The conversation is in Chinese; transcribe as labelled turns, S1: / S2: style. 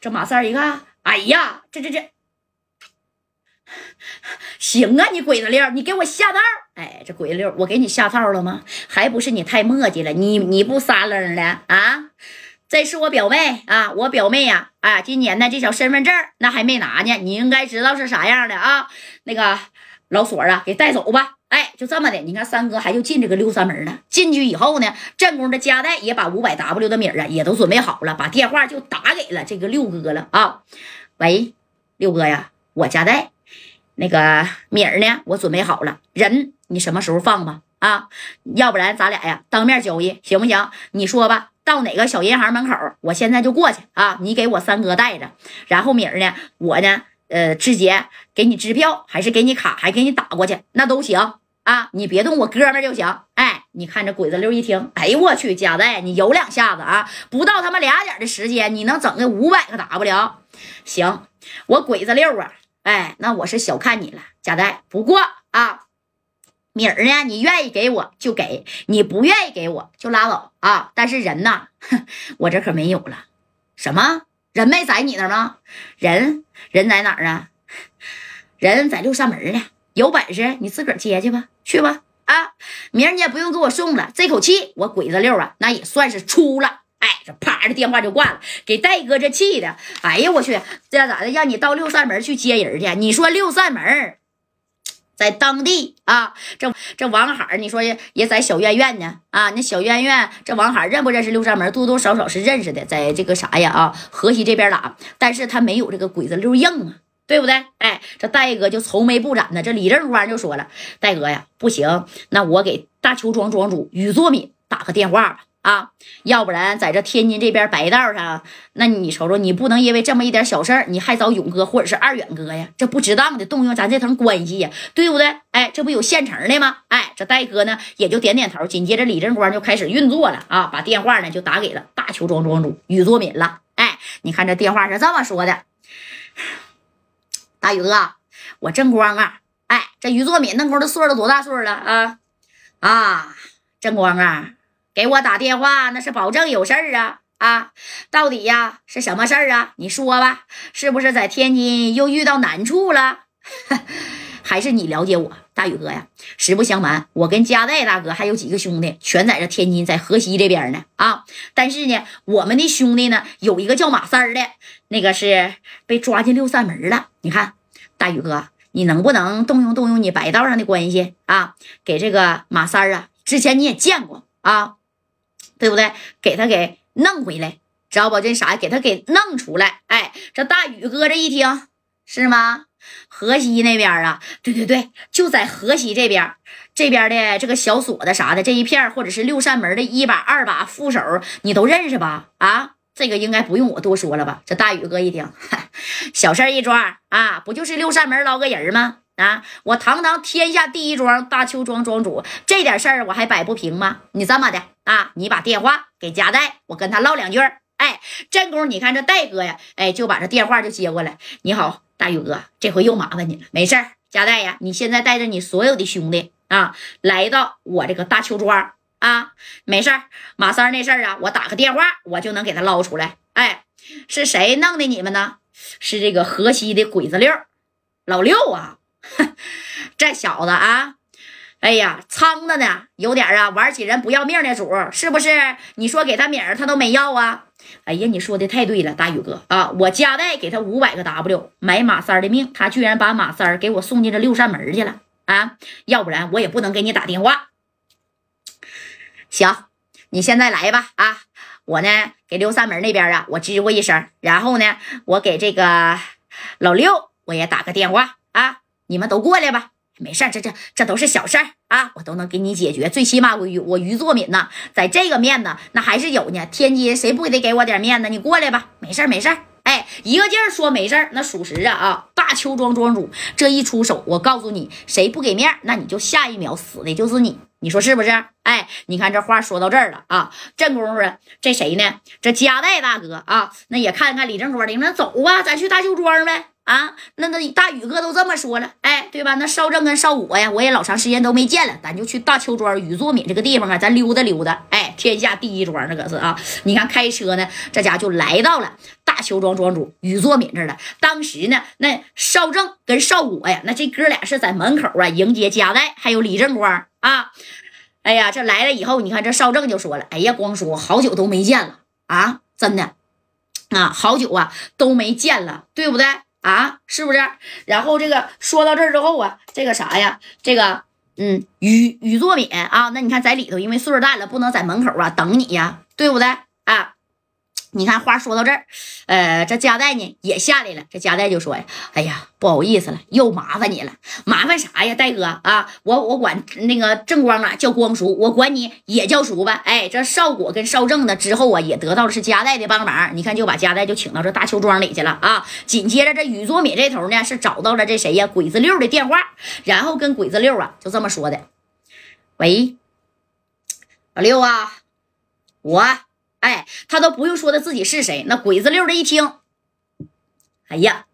S1: 这马三一看，哎呀，这这这，行啊，你鬼子六，你给我下套。哎，这鬼子六，我给你下套了吗？还不是你太磨叽了，你你不撒楞的啊？这是我表妹啊，我表妹呀，啊，今年呢这小身份证那还没拿呢，你应该知道是啥样的啊。那个老锁啊，给带走吧。哎，就这么的，你看三哥还就进这个六三门了。进去以后呢，正宫的家代也把五百 W 的米啊也都准备好了，把电话就打给了这个六哥了啊。喂，六哥呀，我家代，那个米儿呢，我准备好了，人你什么时候放吧？啊，要不然咱俩呀当面交易行不行？你说吧。到哪个小银行门口，我现在就过去啊！你给我三哥带着，然后米儿呢，我呢，呃，直接给你支票，还是给你卡，还给你打过去，那都行啊！你别动我哥们就行。哎，你看这鬼子六一听，哎呦我去，贾代，你有两下子啊！不到他妈俩点的时间，你能整个五百个 W？行，我鬼子六啊！哎，那我是小看你了，贾代。不过啊。米儿呢？你愿意给我就给你，不愿意给我就拉倒啊！但是人呐，我这可没有了。什么人没在你那吗？人人在哪儿啊？人在六扇门呢。有本事你自个儿接去吧，去吧啊！明儿你也不用给我送了。这口气我鬼子六啊，那也算是出了。哎，这啪的电话就挂了，给戴哥这气的。哎呀，我去，这咋的？让你到六扇门去接人去？你说六扇门？在当地啊，这这王海你说也在小院院呢啊。那小院院这王海认不认识六扇门？多多少少是认识的，在这个啥呀啊，河西这边打，但是他没有这个鬼子六硬啊，对不对？哎，这戴哥就愁眉不展的。这李正光就说了：“戴哥呀，不行，那我给大邱庄庄主于作敏打个电话吧。”啊，要不然在这天津这边白道上，那你瞅瞅，你不能因为这么一点小事儿，你还找勇哥或者是二远哥呀？这不值当的动用咱这层关系呀，对不对？哎，这不有现成的吗？哎，这戴哥呢也就点点头。紧接着李正光就开始运作了啊，把电话呢就打给了大邱庄庄主宇作敏了。哎，你看这电话是这么说的：大宇哥，我正光啊，哎，这宇作敏那会儿的岁数多大岁数了啊？啊，正光啊。给我打电话，那是保证有事儿啊啊！到底呀是什么事儿啊？你说吧，是不是在天津又遇到难处了？还是你了解我，大宇哥呀？实不相瞒，我跟加代大哥还有几个兄弟，全在这天津，在河西这边呢啊！但是呢，我们的兄弟呢，有一个叫马三儿的，那个是被抓进六扇门了。你看，大宇哥，你能不能动用动用你白道上的关系啊？给这个马三儿啊，之前你也见过啊？对不对？给他给弄回来，知道不？这啥？给他给弄出来。哎，这大宇哥这一听是吗？河西那边啊？对对对，就在河西这边，这边的这个小锁子啥的这一片，或者是六扇门的一把、二把副手，你都认识吧？啊，这个应该不用我多说了吧？这大宇哥一听，小事一桩啊，不就是六扇门捞个人吗？啊！我堂堂天下第一庄大邱庄庄主，这点事儿我还摆不平吗？你这么的啊，你把电话给加代，我跟他唠两句。哎，正宫，你看这戴哥呀，哎，就把这电话就接过来。你好，大宇哥，这回又麻烦你了。没事儿，加代呀，你现在带着你所有的兄弟啊，来到我这个大邱庄啊，没事儿。马三那事儿啊，我打个电话，我就能给他捞出来。哎，是谁弄的你们呢？是这个河西的鬼子六，老六啊。这小子啊，哎呀，苍的呢，有点啊，玩起人不要命的主，是不是？你说给他名儿，他都没要啊。哎呀，你说的太对了，大宇哥啊，我加代给他五百个 W 买马三的命，他居然把马三给我送进这六扇门去了啊！要不然我也不能给你打电话。行，你现在来吧啊！我呢给六扇门那边啊，我吱呼一声，然后呢，我给这个老六我也打个电话啊。你们都过来吧，没事这这这都是小事儿啊，我都能给你解决。最起码我于我于作敏呢，在这个面子那还是有呢。天津谁不得给我点面子？你过来吧，没事没事哎，一个劲儿说没事那属实啊啊！大邱庄庄主这一出手，我告诉你，谁不给面那你就下一秒死的就是你。你说是不是？哎，你看这话说到这儿了啊，正功夫这谁呢？这加代大哥啊，那也看看李正光的，那走啊，咱去大邱庄呗。啊，那那大宇哥都这么说了，哎，对吧？那少正跟少武呀，我也老长时间都没见了，咱就去大邱庄宇作敏这个地方啊，咱溜达溜达。哎，天下第一庄那可是啊！你看开车呢，这家就来到了大邱庄庄主宇作敏这了。当时呢，那邵正跟邵果呀，那这哥俩是在门口啊迎接嘉代，还有李正光啊。哎呀，这来了以后，你看这邵正就说了：“哎呀，光叔，好久都没见了啊，真的啊，好久啊都没见了，对不对啊？是不是？”然后这个说到这儿之后啊，这个啥呀，这个。嗯，雨雨作敏啊，那你看在里头，因为岁数大了，不能在门口啊等你呀，对不对啊？你看话说到这儿，呃，这加代呢也下来了。这加代就说呀：“哎呀，不好意思了，又麻烦你了。麻烦啥呀，戴哥啊？我我管那个正光啊叫光叔，我管你也叫叔吧。哎，这少果跟少正呢之后啊，也得到的是加代的帮忙。你看，就把加代就请到这大邱庄里去了啊。紧接着，这宇作敏这头呢是找到了这谁呀？鬼子六的电话，然后跟鬼子六啊就这么说的：喂，老六啊，我。”哎，他都不用说他自己是谁，那鬼子溜的一听，哎呀，